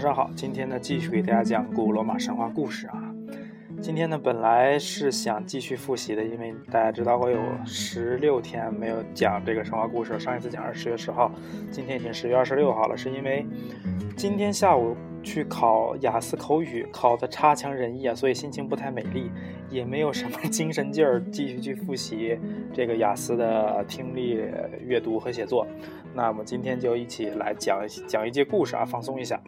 上好，今天呢继续给大家讲古罗马神话故事啊。今天呢本来是想继续复习的，因为大家知道我有十六天没有讲这个神话故事，上一次讲是十月十号，今天已经十月二十六号了，是因为今天下午去考雅思口语，考的差强人意啊，所以心情不太美丽，也没有什么精神劲儿继续去复习这个雅思的听力、阅读和写作。那我们今天就一起来讲讲一节故事啊，放松一下。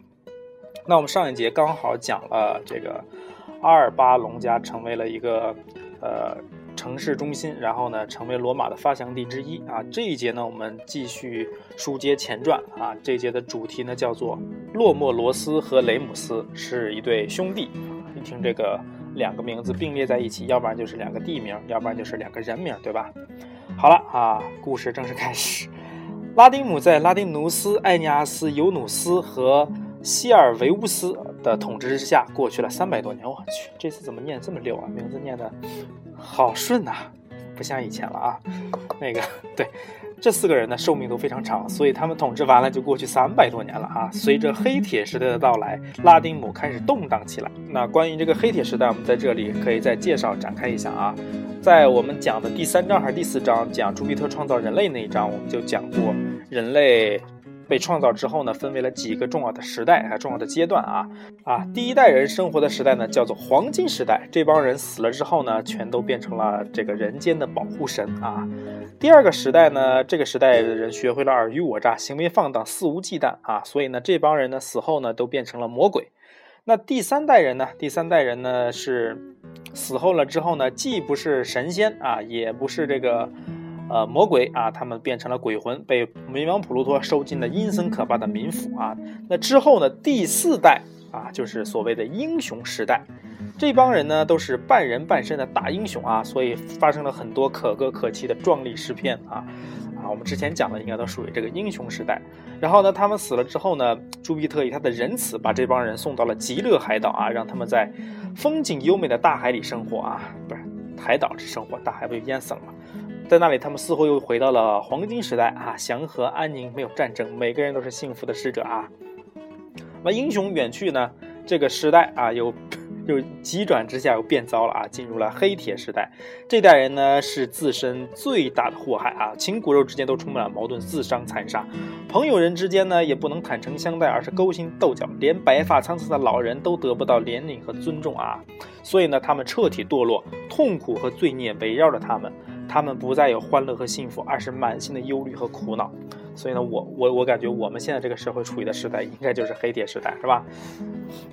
那我们上一节刚好讲了这个阿尔巴隆加成为了一个呃城市中心，然后呢成为罗马的发祥地之一啊。这一节呢我们继续书接前传啊，这一节的主题呢叫做洛莫罗斯和雷姆斯是一对兄弟。一听这个两个名字并列在一起，要不然就是两个地名，要不然就是两个人名，对吧？好了啊，故事正式开始。拉丁姆在拉丁努斯、艾尼阿斯、尤努斯和希尔维乌斯的统治之下过去了三百多年。我去，这次怎么念这么溜啊？名字念的好顺呐，不像以前了啊。那个，对，这四个人呢寿命都非常长，所以他们统治完了就过去三百多年了啊。随着黑铁时代的到来，拉丁姆开始动荡起来。那关于这个黑铁时代，我们在这里可以再介绍展开一下啊。在我们讲的第三章还是第四章，讲朱庇特创造人类那一章，我们就讲过，人类被创造之后呢，分为了几个重要的时代啊，重要的阶段啊啊，第一代人生活的时代呢，叫做黄金时代，这帮人死了之后呢，全都变成了这个人间的保护神啊。第二个时代呢，这个时代的人学会了尔虞我诈，行为放荡，肆无忌惮啊，所以呢，这帮人呢死后呢，都变成了魔鬼。那第三代人呢？第三代人呢是死后了之后呢，既不是神仙啊，也不是这个呃魔鬼啊，他们变成了鬼魂，被冥王普鲁托收进了阴森可怕的冥府啊。那之后呢，第四代啊，就是所谓的英雄时代，这帮人呢都是半人半神的大英雄啊，所以发生了很多可歌可泣的壮丽诗篇啊。啊，我们之前讲的应该都属于这个英雄时代。然后呢，他们死了之后呢，朱庇特以他的仁慈把这帮人送到了极乐海岛啊，让他们在风景优美的大海里生活啊，不是海岛之生活，大海不就淹死了吗？在那里，他们似乎又回到了黄金时代啊，祥和安宁，没有战争，每个人都是幸福的使者啊。那英雄远去呢，这个时代啊，又。又急转直下，又变糟了啊！进入了黑铁时代，这代人呢是自身最大的祸害啊！亲骨肉之间都充满了矛盾，自相残杀；朋友人之间呢也不能坦诚相待，而是勾心斗角，连白发苍苍的老人都得不到怜悯和尊重啊！所以呢，他们彻底堕落，痛苦和罪孽围绕着他们，他们不再有欢乐和幸福，而是满心的忧虑和苦恼。所以呢，我我我感觉我们现在这个社会处于的时代，应该就是黑铁时代，是吧？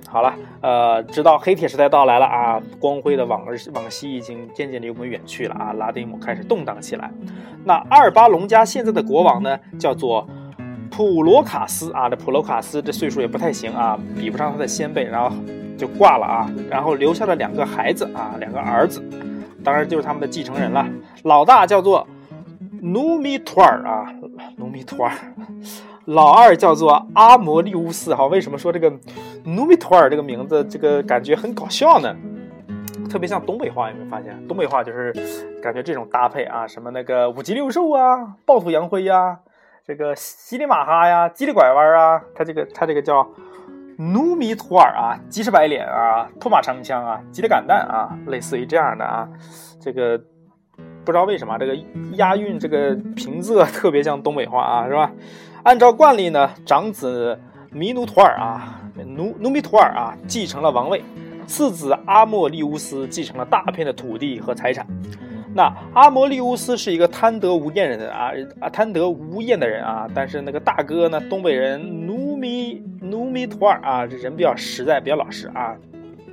好了，呃，直到黑铁时代到来了啊，光辉的往日往昔已经渐渐离我们远去了啊，拉丁姆开始动荡起来。那阿尔巴隆加现在的国王呢，叫做普罗卡斯啊，这普罗卡斯这岁数也不太行啊，比不上他的先辈，然后就挂了啊，然后留下了两个孩子啊，两个儿子，当然就是他们的继承人了。老大叫做努米图尔啊。努米图尔，老二叫做阿摩利乌斯。哈，为什么说这个努米图尔这个名字，这个感觉很搞笑呢？特别像东北话，有没有发现？东北话就是感觉这种搭配啊，什么那个五脊六兽啊，暴土扬灰呀，这个稀里马哈呀，叽里拐弯啊，他这个他这个叫努米图尔啊，鸡翅白脸啊，吐马长枪啊，鸡里赶蛋啊，类似于这样的啊，这个。不知道为什么这个押韵这个平仄特别像东北话啊，是吧？按照惯例呢，长子米努图尔啊，努努米图尔啊，继承了王位；次子阿莫利乌斯继承了大片的土地和财产。那阿莫利乌斯是一个贪得无厌人啊啊，贪得无厌的人啊。但是那个大哥呢，东北人努米努米图尔啊，这人比较实在，比较老实啊。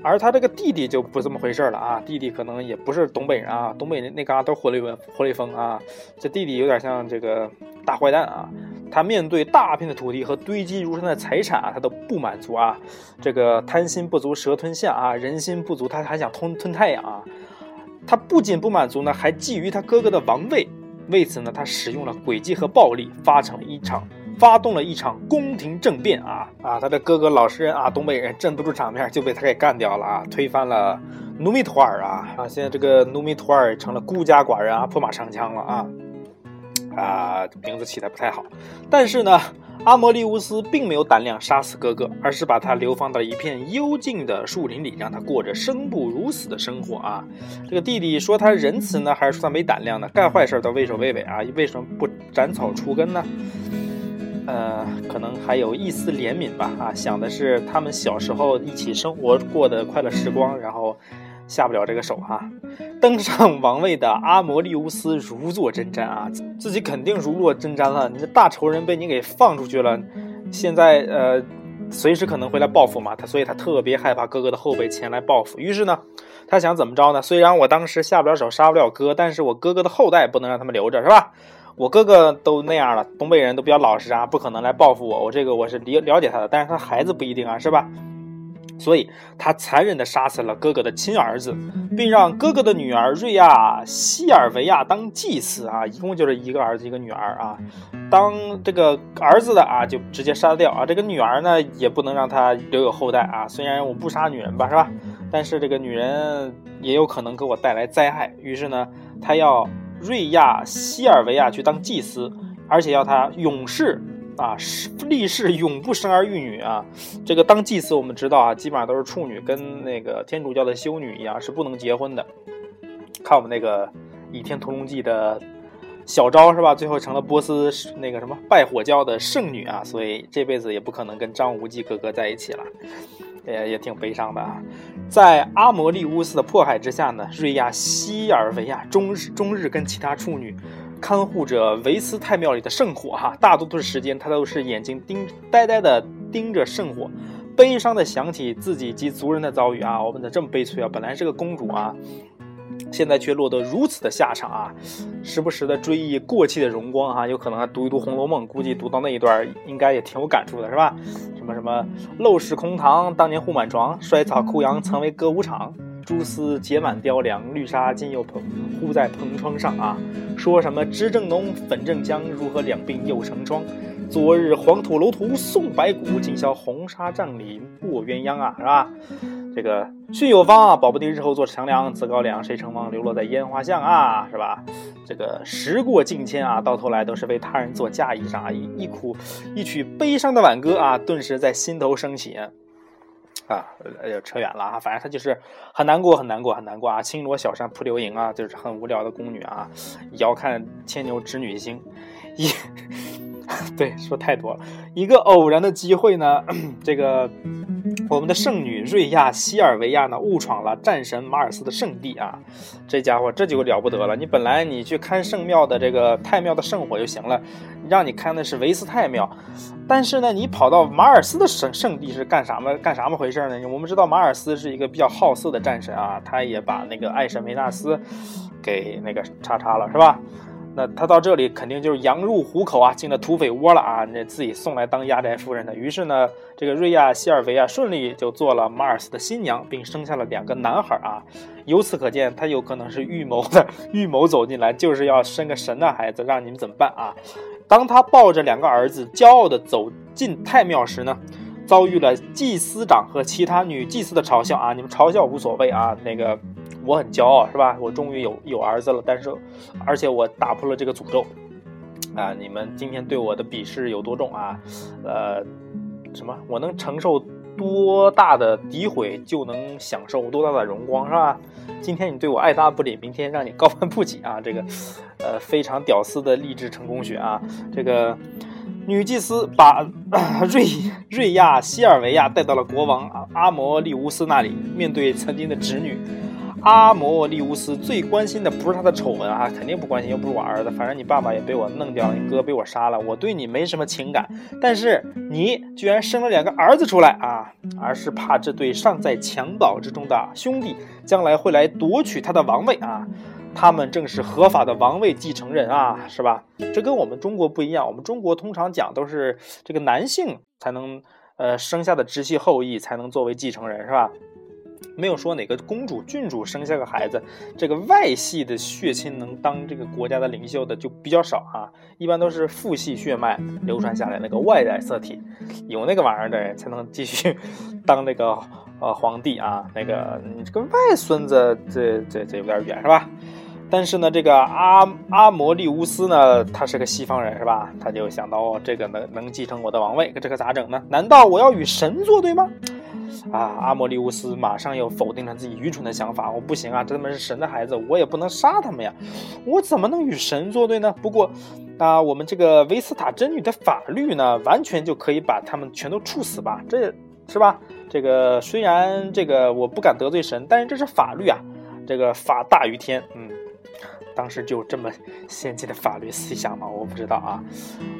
而他这个弟弟就不这么回事了啊，弟弟可能也不是东北人啊，东北那那嘎都活雷文活雷锋啊，这弟弟有点像这个大坏蛋啊，他面对大片的土地和堆积如山的财产啊，他都不满足啊，这个贪心不足蛇吞象啊，人心不足他还想吞吞太阳啊，他不仅不满足呢，还觊觎他哥哥的王位，为此呢，他使用了诡计和暴力，发成了一场。发动了一场宫廷政变啊啊！他的哥哥老实人啊，东北人镇不住场面，就被他给干掉了啊！推翻了努米图尔啊啊！现在这个努米图尔成了孤家寡人啊，破马长枪了啊啊！名字起的不太好，但是呢，阿摩利乌斯并没有胆量杀死哥哥，而是把他流放到一片幽静的树林里，让他过着生不如死的生活啊。这个弟弟说他仁慈呢，还是说他没胆量呢？干坏事都畏首畏尾啊，为什么不斩草除根呢？呃，可能还有一丝怜悯吧啊，想的是他们小时候一起生活过的快乐时光，然后。下不了这个手哈，登上王位的阿摩利乌斯如坐针毡啊，自己肯定如坐针毡了。你这大仇人被你给放出去了，现在呃，随时可能会来报复嘛。他所以他特别害怕哥哥的后辈前来报复。于是呢，他想怎么着呢？虽然我当时下不了手，杀不了哥，但是我哥哥的后代不能让他们留着，是吧？我哥哥都那样了，东北人都比较老实啊，不可能来报复我。我这个我是了了解他的，但是他孩子不一定啊，是吧？所以，他残忍地杀死了哥哥的亲儿子，并让哥哥的女儿瑞亚西尔维亚当祭司啊，一共就是一个儿子一个女儿啊。当这个儿子的啊，就直接杀掉啊。这个女儿呢，也不能让她留有后代啊。虽然我不杀女人吧，是吧？但是这个女人也有可能给我带来灾害。于是呢，他要瑞亚西尔维亚去当祭司，而且要他永世。啊，立誓永不生儿育女啊！这个当祭司，我们知道啊，基本上都是处女，跟那个天主教的修女一样，是不能结婚的。看我们那个《倚天屠龙记》的小昭是吧？最后成了波斯那个什么拜火教的圣女啊，所以这辈子也不可能跟张无忌哥哥在一起了，也也挺悲伤的啊。在阿摩利乌斯的迫害之下呢，瑞亚西尔维亚终日终日跟其他处女。看护着维斯太庙里的圣火，哈，大多数时间她都是眼睛盯呆呆的盯着圣火，悲伤的想起自己及族人的遭遇啊，我们的这么悲催啊，本来是个公主啊，现在却落得如此的下场啊，时不时的追忆过气的荣光啊，有可能还读一读《红楼梦》，估计读到那一段应该也挺有感触的，是吧？什么什么陋室空堂，当年护满床，衰草枯杨，曾为歌舞场。蛛丝结满雕梁，绿纱今又蓬忽在蓬窗上啊！说什么脂正浓，粉正香，如何两鬓又成霜？昨日黄土楼图送白骨，今宵红纱帐里卧鸳鸯啊，是吧？这个训有方啊，保不定日后做强梁，自高粱谁成王，流落在烟花巷啊，是吧？这个时过境迁啊，到头来都是为他人做嫁衣裳啊，一一苦一曲悲伤的挽歌啊，顿时在心头升起。啊，哎，扯远了啊！反正他就是很难过，很难过，很难过啊！轻罗小扇扑流萤啊，就是很无聊的宫女啊，遥看牵牛织女星，一，对，说太多了。一个偶然的机会呢，这个。我们的圣女瑞亚西尔维亚呢，误闯了战神马尔斯的圣地啊！这家伙这就了不得了。你本来你去看圣庙的这个太庙的圣火就行了，让你看的是维斯泰庙，但是呢，你跑到马尔斯的圣圣地是干啥么？干啥么回事呢？我们知道马尔斯是一个比较好色的战神啊，他也把那个爱神维纳斯给那个叉叉了，是吧？那他到这里肯定就是羊入虎口啊，进了土匪窝了啊！那自己送来当压寨夫人的。于是呢，这个瑞亚希尔维亚顺利就做了马尔斯的新娘，并生下了两个男孩啊。由此可见，他有可能是预谋的，预谋走进来就是要生个神的孩子，让你们怎么办啊？当他抱着两个儿子骄傲地走进太庙时呢，遭遇了祭司长和其他女祭司的嘲笑啊！你们嘲笑无所谓啊，那个。我很骄傲，是吧？我终于有有儿子了，但是，而且我打破了这个诅咒，啊！你们今天对我的鄙视有多重啊？呃，什么？我能承受多大的诋毁，就能享受多大的荣光，是吧？今天你对我爱答不理，明天让你高攀不起啊！这个，呃，非常屌丝的励志成功学啊！这个女祭司把 瑞瑞亚西尔维亚带到了国王阿摩利乌斯那里，面对曾经的侄女。阿摩利乌斯最关心的不是他的丑闻啊，肯定不关心，又不是我儿子。反正你爸爸也被我弄掉了，你哥被我杀了，我对你没什么情感。但是你居然生了两个儿子出来啊，而是怕这对尚在襁褓之中的兄弟将来会来夺取他的王位啊。他们正是合法的王位继承人啊，是吧？这跟我们中国不一样，我们中国通常讲都是这个男性才能呃生下的直系后裔才能作为继承人，是吧？没有说哪个公主、郡主生下个孩子，这个外系的血亲能当这个国家的领袖的就比较少啊，一般都是父系血脉流传下来那个外染色体，有那个玩意儿的人才能继续 当那个呃皇帝啊。那个你这个外孙子，这这这有点远是吧？但是呢，这个阿阿摩利乌斯呢，他是个西方人，是吧？他就想到哦，这个能能继承我的王位，这可咋整呢？难道我要与神作对吗？啊，阿莫利乌斯马上又否定了自己愚蠢的想法。我不行啊，这他们是神的孩子，我也不能杀他们呀。我怎么能与神作对呢？不过，啊，我们这个维斯塔真女的法律呢，完全就可以把他们全都处死吧？这是吧？这个虽然这个我不敢得罪神，但是这是法律啊，这个法大于天。嗯。当时就这么先进的法律思想吗？我不知道啊。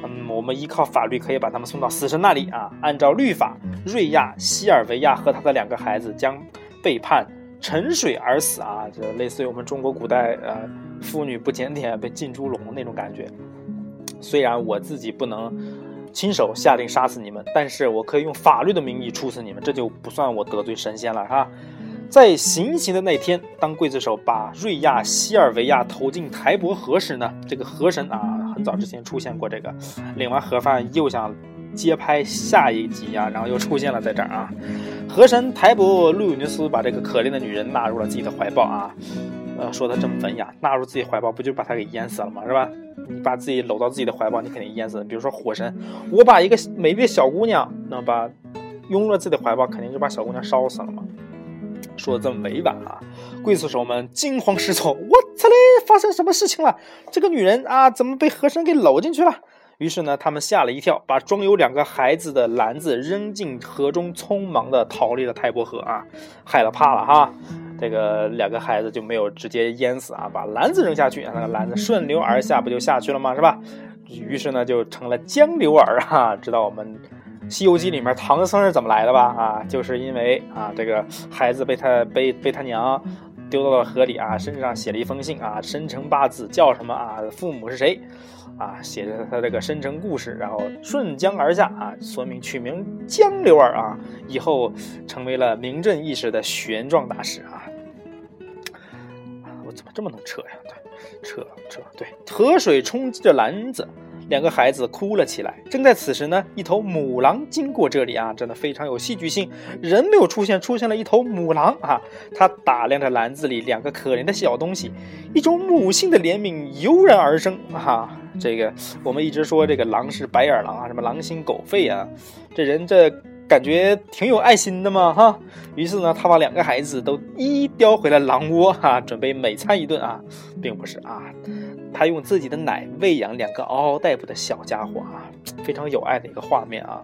嗯，我们依靠法律可以把他们送到死神那里啊。按照律法，瑞亚西尔维亚和他的两个孩子将被判沉水而死啊，这类似于我们中国古代呃妇女不检点被浸猪笼那种感觉。虽然我自己不能亲手下令杀死你们，但是我可以用法律的名义处死你们，这就不算我得罪神仙了，哈？在行刑的那天，当刽子手把瑞亚西尔维亚投进台伯河时呢，这个河神啊，很早之前出现过。这个领完盒饭又想接拍下一集啊，然后又出现了在这儿啊。河神台伯路尤尼斯把这个可怜的女人纳入了自己的怀抱啊，呃，说的这么文雅，纳入自己怀抱不就把她给淹死了吗？是吧？你把自己搂到自己的怀抱，你肯定淹死。比如说火神，我把一个美丽的小姑娘，那把拥入了自己的怀抱，肯定就把小姑娘烧死了嘛。说的这么委婉啊，刽子手们惊慌失措，我操嘞，发生什么事情了？这个女人啊，怎么被河神给搂进去了？于是呢，他们吓了一跳，把装有两个孩子的篮子扔进河中，匆忙的逃离了泰伯河啊，害了怕了哈，这个两个孩子就没有直接淹死啊，把篮子扔下去，那个篮子顺流而下，不就下去了吗？是吧？于是呢，就成了江流儿啊，知道我们。《西游记》里面唐僧是怎么来的吧？啊，就是因为啊，这个孩子被他被被他娘丢到了河里啊，身上写了一封信啊，生辰八字叫什么啊，父母是谁啊，写着他这个生辰故事，然后顺江而下啊，所以取名江流儿啊，以后成为了名震一时的玄奘大师啊。我怎么这么能扯呀？对，扯扯对，河水冲击着篮子。两个孩子哭了起来。正在此时呢，一头母狼经过这里啊，真的非常有戏剧性。人没有出现，出现了一头母狼啊，它打量着篮子里两个可怜的小东西，一种母性的怜悯油然而生啊。这个我们一直说这个狼是白眼狼啊，什么狼心狗肺啊，这人这。感觉挺有爱心的嘛，哈。于是呢，他把两个孩子都一一叼回了狼窝，哈，准备美餐一顿啊，并不是啊，他用自己的奶喂养两个嗷嗷待哺的小家伙啊，非常有爱的一个画面啊。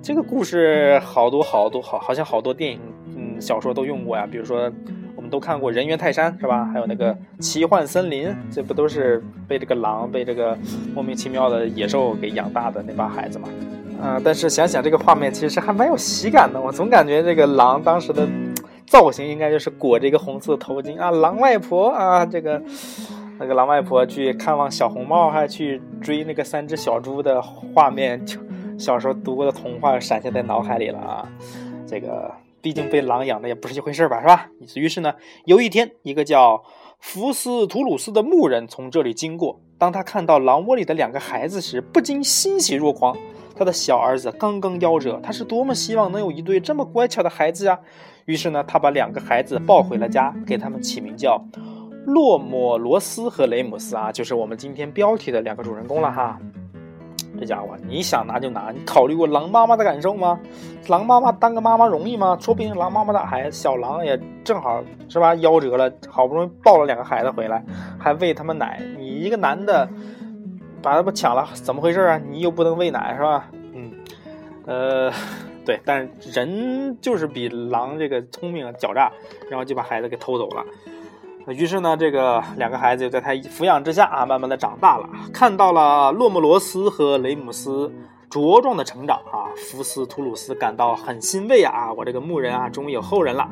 这个故事好多好多好，好像好多电影、嗯小说都用过呀。比如说，我们都看过《人猿泰山》是吧？还有那个《奇幻森林》，这不都是被这个狼、被这个莫名其妙的野兽给养大的那帮孩子吗？啊，但是想想这个画面，其实还蛮有喜感的。我总感觉这个狼当时的造型应该就是裹着一个红色头巾啊，狼外婆啊，这个那个狼外婆去看望小红帽，还去追那个三只小猪的画面，就小时候读过的童话闪现在脑海里了啊。这个毕竟被狼养的也不是一回事吧，是吧？于是呢，有一天，一个叫福斯图鲁斯的牧人从这里经过，当他看到狼窝里的两个孩子时，不禁欣喜若狂。他的小儿子刚刚夭折，他是多么希望能有一对这么乖巧的孩子呀！于是呢，他把两个孩子抱回了家，给他们起名叫洛莫罗斯和雷姆斯啊，就是我们今天标题的两个主人公了哈。这家伙，你想拿就拿，你考虑过狼妈妈的感受吗？狼妈妈当个妈妈容易吗？说不定狼妈妈的孩子小狼也正好是吧，夭折了，好不容易抱了两个孩子回来，还喂他们奶，你一个男的。把他们抢了，怎么回事啊？你又不能喂奶是吧？嗯，呃，对，但是人就是比狼这个聪明狡诈，然后就把孩子给偷走了。于是呢，这个两个孩子就在他抚养之下啊，慢慢的长大了，看到了洛莫罗斯和雷姆斯茁壮的成长啊，福斯图鲁斯感到很欣慰啊，我这个牧人啊，终于有后人了。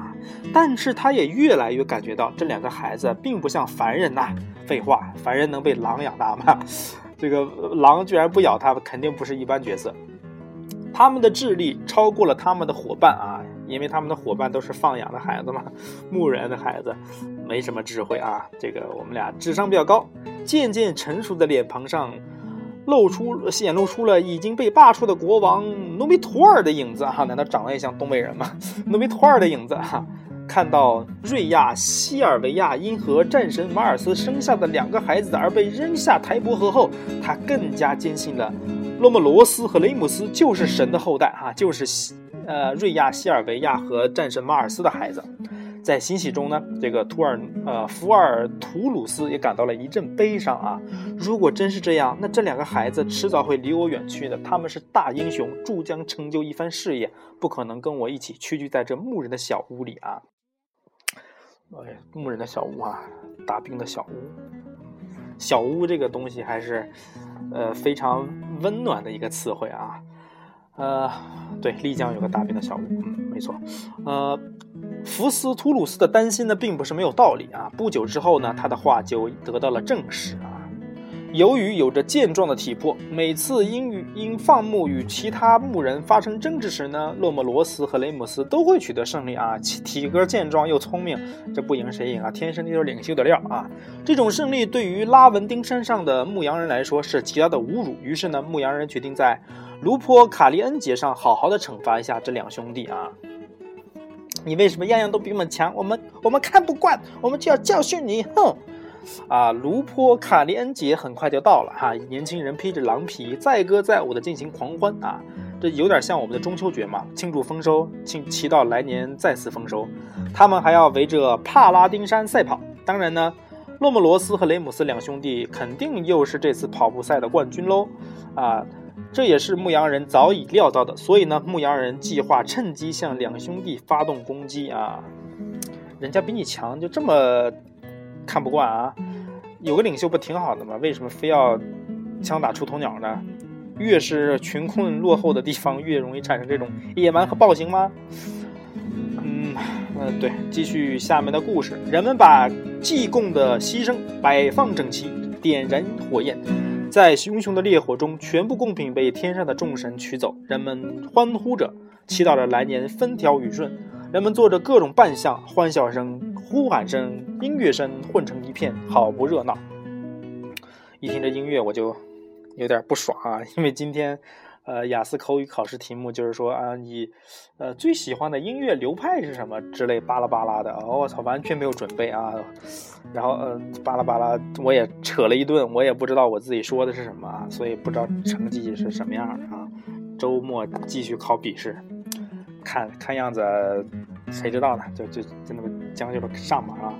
但是他也越来越感觉到这两个孩子并不像凡人呐。废话，凡人能被狼养大吗？这个狼居然不咬他们，肯定不是一般角色。他们的智力超过了他们的伙伴啊，因为他们的伙伴都是放养的孩子嘛，牧人的孩子没什么智慧啊。这个我们俩智商比较高，渐渐成熟的脸庞上露出显露出了已经被罢黜的国王努米托尔的影子啊。难道长得也像东北人吗？努米托尔的影子哈。看到瑞亚西尔维亚因和战神马尔斯生下的两个孩子而被扔下台伯河后，他更加坚信了洛莫罗斯和雷姆斯就是神的后代啊，就是西呃瑞亚西尔维亚和战神马尔斯的孩子。在欣喜中呢，这个图尔呃福尔图鲁斯也感到了一阵悲伤啊。如果真是这样，那这两个孩子迟早会离我远去的。他们是大英雄，终将成就一番事业，不可能跟我一起屈居在这牧人的小屋里啊。哎，牧人的小屋啊，大兵的小屋，小屋这个东西还是呃非常温暖的一个词汇啊。呃，对，丽江有个大兵的小屋，嗯，没错，呃。福斯图鲁斯的担心呢，并不是没有道理啊。不久之后呢，他的话就得到了证实啊。由于有着健壮的体魄，每次因与因放牧与其他牧人发生争执时呢，洛莫罗斯和雷姆斯都会取得胜利啊。体格健壮又聪明，这不赢谁赢啊？天生就是领袖的料啊！这种胜利对于拉文丁山上的牧羊人来说是极大的侮辱。于是呢，牧羊人决定在卢坡卡利恩节上好好的惩罚一下这两兄弟啊。你为什么样样都比我们强？我们我们看不惯，我们就要教训你！哼！啊，卢坡卡利恩节很快就到了哈，年轻人披着狼皮，载歌载舞的进行狂欢啊，这有点像我们的中秋节嘛，庆祝丰收，庆祈祷来年再次丰收。他们还要围着帕拉丁山赛跑。当然呢，洛莫罗斯和雷姆斯两兄弟肯定又是这次跑步赛的冠军喽！啊。这也是牧羊人早已料到的，所以呢，牧羊人计划趁机向两兄弟发动攻击啊！人家比你强，就这么看不惯啊？有个领袖不挺好的吗？为什么非要枪打出头鸟呢？越是穷困落后的地方，越容易产生这种野蛮和暴行吗？嗯，呃，对，继续下面的故事。人们把祭供的牺牲摆放整齐，点燃火焰。在熊熊的烈火中，全部贡品被天上的众神取走，人们欢呼着，祈祷着来年风调雨顺。人们做着各种扮相，欢笑声、呼喊声、音乐声混成一片，好不热闹。一听这音乐，我就有点不爽啊，因为今天。呃，雅思口语考试题目就是说啊，你，呃，最喜欢的音乐流派是什么之类巴拉巴拉的。我操，完全没有准备啊。然后，呃，巴拉巴拉，我也扯了一顿，我也不知道我自己说的是什么啊，所以不知道成绩是什么样的啊。周末继续考笔试，看看样子，谁知道呢？就就就那么将就着上吧啊。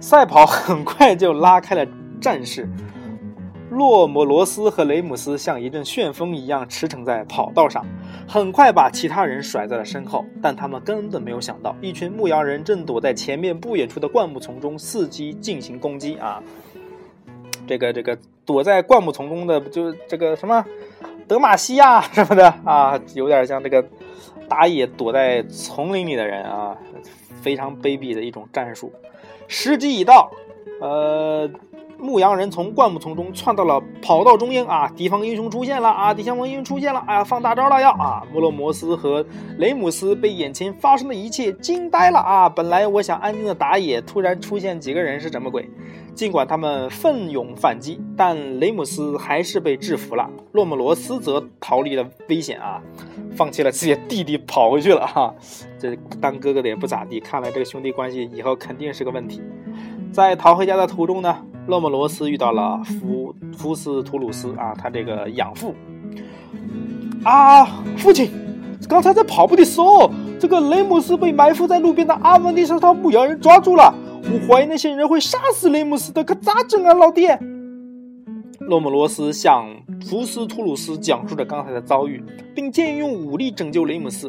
赛跑 很快就拉开了战事。洛姆罗斯和雷姆斯像一阵旋风一样驰骋在跑道上，很快把其他人甩在了身后。但他们根本没有想到，一群牧羊人正躲在前面不远处的灌木丛中伺机进行攻击啊！这个这个躲在灌木丛中的，就这个什么德玛西亚什么的啊，有点像这个打野躲在丛林里的人啊，非常卑鄙的一种战术。时机已到，呃。牧羊人从灌木丛中窜到了跑道中央啊！敌方英雄出现了啊！敌方英雄出现了！哎呀，放大招了要啊！莫洛摩斯和雷姆斯被眼前发生的一切惊呆了啊！本来我想安静的打野，突然出现几个人是什么鬼？尽管他们奋勇反击，但雷姆斯还是被制服了。洛莫罗斯则逃离了危险啊，放弃了自己的弟弟跑回去了哈！这当哥哥的也不咋地，看来这个兄弟关系以后肯定是个问题。在逃回家的途中呢？洛莫罗斯遇到了福福斯图鲁斯啊，他这个养父啊，父亲，刚才在跑步的时候，这个雷姆斯被埋伏在路边的阿文蒂斯套牧羊人抓住了。我怀疑那些人会杀死雷姆斯的，可咋整啊，老爹？洛莫罗斯向福斯图鲁斯讲述着刚才的遭遇，并建议用武力拯救雷姆斯。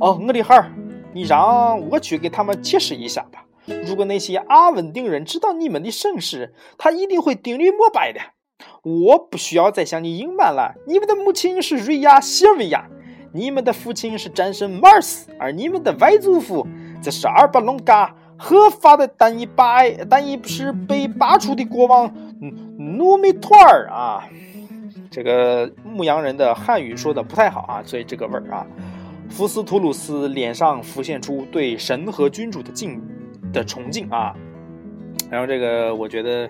哦，我的孩儿，你让我去给他们解释一下吧。如果那些阿稳定人知道你们的盛世，他一定会顶礼膜拜的。我不需要再向你隐瞒了，你们的母亲是瑞亚西尔维亚，你们的父亲是战神马尔斯，而你们的外祖父则是阿尔巴隆嘎合法的但一拔但一是被拔除的国王努米托尔啊。这个牧羊人的汉语说的不太好啊，所以这个味儿啊。福斯图鲁斯脸上浮现出对神和君主的敬意。的崇敬啊，然后这个我觉得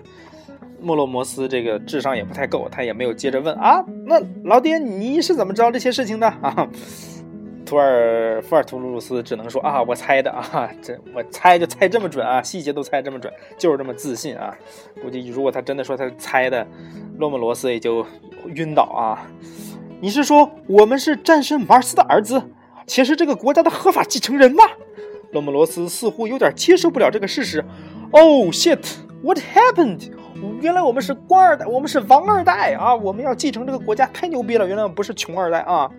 莫洛摩斯这个智商也不太够，他也没有接着问啊，那老爹你是怎么知道这些事情的啊？图尔福尔图鲁鲁斯只能说啊，我猜的啊，这我猜就猜这么准啊，细节都猜这么准，就是这么自信啊。估计如果他真的说他是猜的，洛莫罗斯也就晕倒啊。你是说我们是战神马尔斯的儿子，且是这个国家的合法继承人吗？洛姆罗斯似乎有点接受不了这个事实。Oh shit！What happened？原来我们是官二代，我们是王二代啊！我们要继承这个国家，太牛逼了！原来我们不是穷二代啊！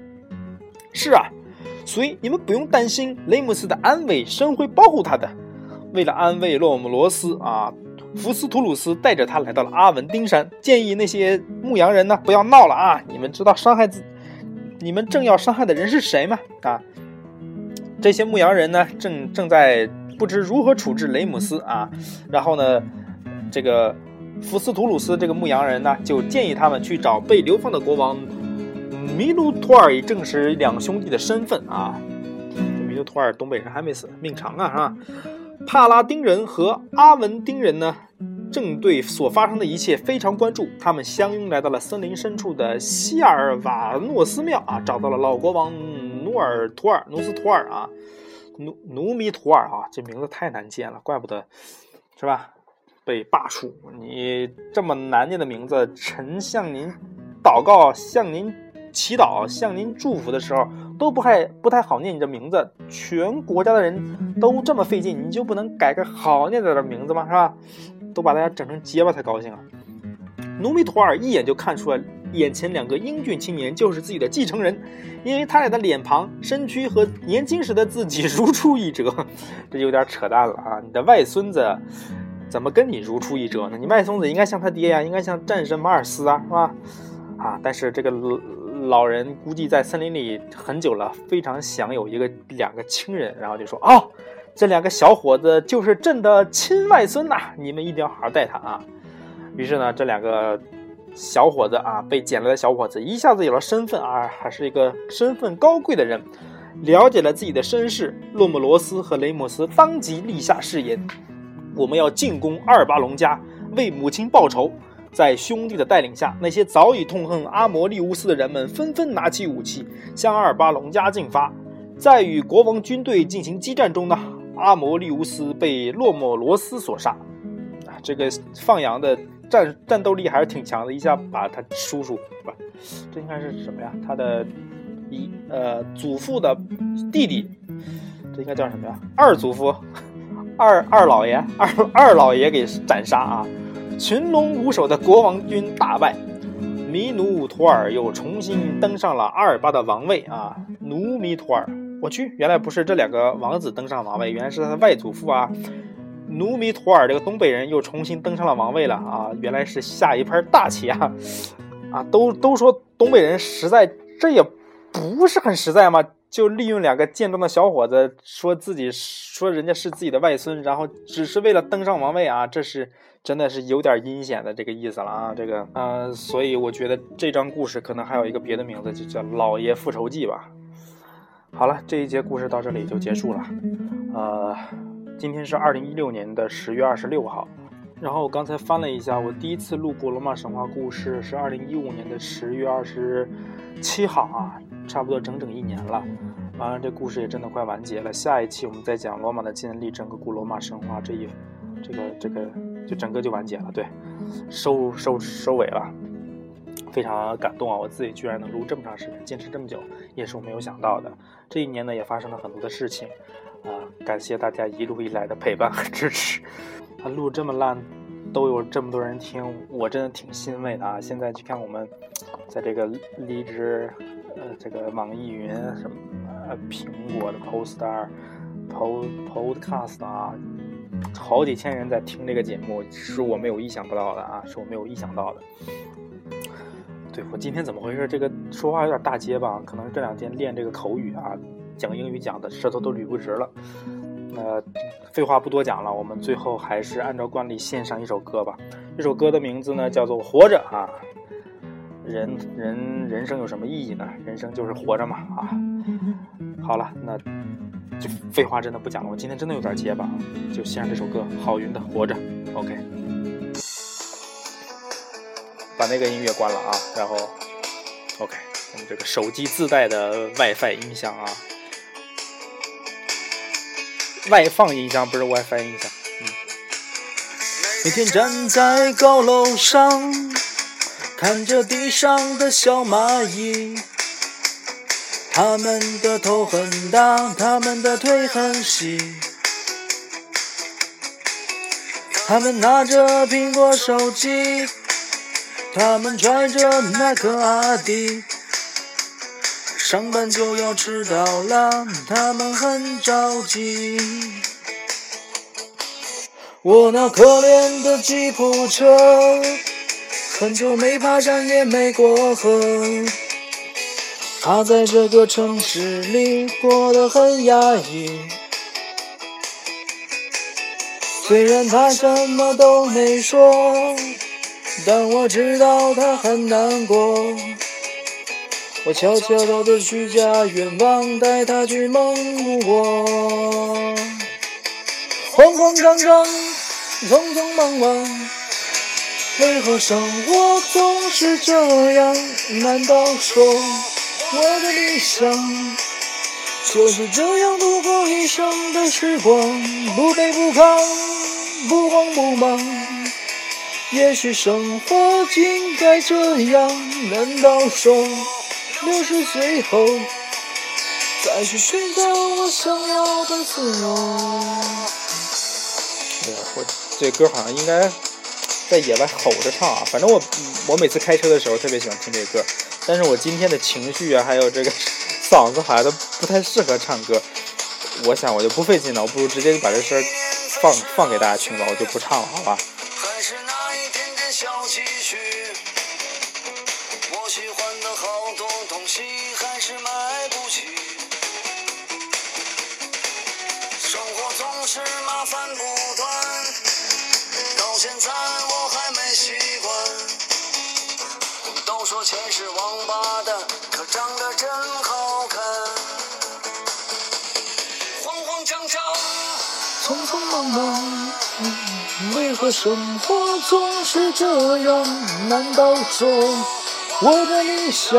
是啊，所以你们不用担心雷姆斯的安危，神会保护他的。为了安慰洛姆罗斯啊，福斯图鲁斯带着他来到了阿文丁山，建议那些牧羊人呢不要闹了啊！你们知道伤害自你们正要伤害的人是谁吗？啊，这些牧羊人呢正正在不知如何处置雷姆斯啊，然后呢，这个。福斯图鲁斯这个牧羊人呢，就建议他们去找被流放的国王米努托尔，以证实两兄弟的身份啊。米努托尔东北人还没死，命长啊，是吧？帕拉丁人和阿文丁人呢，正对所发生的一切非常关注。他们相拥来到了森林深处的希尔瓦诺斯庙啊，找到了老国王努尔图尔努斯图尔啊，努努米图尔啊，这名字太难见了，怪不得，是吧？被罢黜，你这么难念的名字，臣向您祷告、向您祈祷、向您祝福的时候，都不太不太好念你的名字。全国家的人都这么费劲，你就不能改个好念点的名字吗？是吧？都把大家整成结巴才高兴啊！努米图尔一眼就看出了眼前两个英俊青年就是自己的继承人，因为他俩的脸庞、身躯和年轻时的自己如出一辙。这有点扯淡了啊！你的外孙子。怎么跟你如出一辙呢？你外孙子应该像他爹呀，应该像战神马尔斯啊，是吧？啊，但是这个老人估计在森林里很久了，非常想有一个两个亲人，然后就说：“哦，这两个小伙子就是朕的亲外孙呐，你们一定要好好待他啊。”于是呢，这两个小伙子啊，被捡来的小伙子一下子有了身份啊，还是一个身份高贵的人，了解了自己的身世。洛莫罗斯和雷姆斯当即立下誓言。我们要进攻阿尔巴隆家，为母亲报仇。在兄弟的带领下，那些早已痛恨阿摩利乌斯的人们纷纷拿起武器，向阿尔巴隆家进发。在与国王军队进行激战中呢，阿摩利乌斯被洛莫罗斯所杀。啊，这个放羊的战战斗力还是挺强的，一下把他叔叔不，这应该是什么呀？他的一呃祖父的弟弟，这应该叫什么呀？二祖父。二二老爷，二二老爷给斩杀啊！群龙无首的国王军大败，米努托尔又重新登上了阿尔巴的王位啊！努米托尔，我去，原来不是这两个王子登上王位，原来是他的外祖父啊！努米托尔这个东北人又重新登上了王位了啊！原来是下一盘大棋啊！啊，都都说东北人实在，这也不是很实在吗？就利用两个健壮的小伙子，说自己说人家是自己的外孙，然后只是为了登上王位啊！这是真的是有点阴险的这个意思了啊！这个呃，所以我觉得这张故事可能还有一个别的名字，就叫《老爷复仇记》吧。好了，这一节故事到这里就结束了。呃，今天是二零一六年的十月二十六号，然后我刚才翻了一下，我第一次录古罗马神话故事是二零一五年的十月二十七号啊。差不多整整一年了，完了这故事也真的快完结了。下一期我们再讲罗马的建立，整个古罗马神话这一，这个这个就整个就完结了，对，收收收尾了，非常感动啊！我自己居然能录这么长时间，坚持这么久，也是我没有想到的。这一年呢，也发生了很多的事情，啊，感谢大家一路以来的陪伴和支持。啊，录这么烂，都有这么多人听，我真的挺欣慰的啊！现在去看我们，在这个荔枝。呃，这个网易云什么，呃，苹果的 Podstar、Pod Podcast 啊，好几千人在听这个节目，是我没有意想不到的啊，是我没有意想到的。对我今天怎么回事？这个说话有点大结巴，可能这两天练这个口语啊，讲英语讲的舌头都捋不直了。那废话不多讲了，我们最后还是按照惯例献上一首歌吧。这首歌的名字呢叫做《活着》啊。人人人生有什么意义呢？人生就是活着嘛啊！好了，那就废话真的不讲了。我今天真的有点结巴，就献上这首歌《郝云的活着》。OK，把那个音乐关了啊，然后 OK，我们这个手机自带的 WiFi 音响啊，外放音箱，不是 WiFi 音箱。嗯。每天站在高楼上，看着地上的小蚂蚁，它们的头很大，它们的腿很细，它们拿着苹果手机，它们拽着耐克阿迪。上班就要迟到了，他们很着急。我那可怜的吉普车，很久没爬山也没过河。它在这个城市里过得很压抑。虽然它什么都没说，但我知道它很难过。我悄悄地的许下愿望，带他去蒙古国。慌慌张张，匆匆忙忙，为何生活总是这样？难道说我的理想就是这样度过一生的时光？不卑不亢，不慌不忙。也许生活应该这样？难道说？六十岁后，再去寻找我想要的自由。哎呀，我这歌好像应该在野外吼着唱啊！反正我我每次开车的时候特别喜欢听这歌，但是我今天的情绪啊，还有这个嗓子好像都不太适合唱歌。我想我就不费劲了，我不如直接就把这声放放给大家听吧，我就不唱了，好吧？是买不起，生活总是麻烦不断，到现在我还没习惯。都说钱是王八蛋，可长得真好看。慌慌张张，匆匆忙忙，为何生活总是这样？难道说我的理想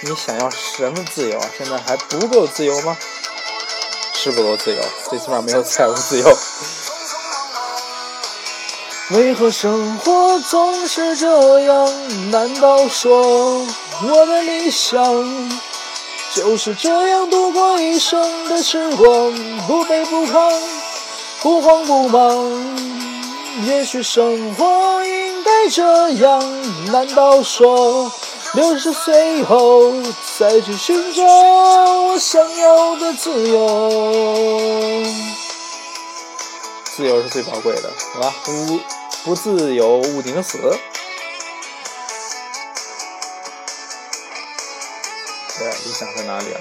你想要什么自由啊？现在还不够自由吗？是不够自由，最起码没有财务自由。为何生活总是这样？难道说我的理想就是这样度过一生的时光？不卑不亢，不慌不忙。也许生活应该这样。难道说六十岁后再去寻找我想要的自由？自由是最宝贵的，好吧？不不自由，勿顶死。对，理想在哪里啊？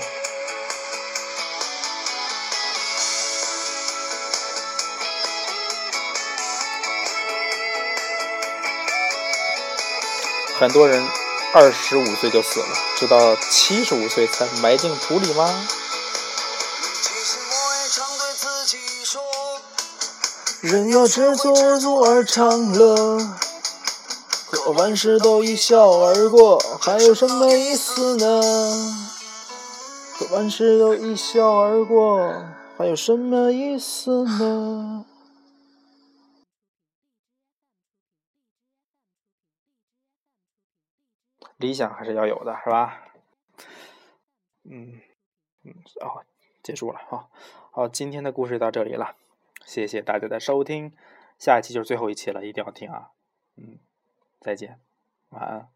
很多人二十五岁就死了，直到七十五岁才埋进土里吗？人要知足足而长乐，可万事都一笑而过，还有什么意思呢？可万事都一笑而过，还有什么意思呢？理想还是要有的，是吧？嗯嗯，哦，结束了，好，好，今天的故事到这里了。谢谢大家的收听，下一期就是最后一期了，一定要听啊！嗯，再见，晚安。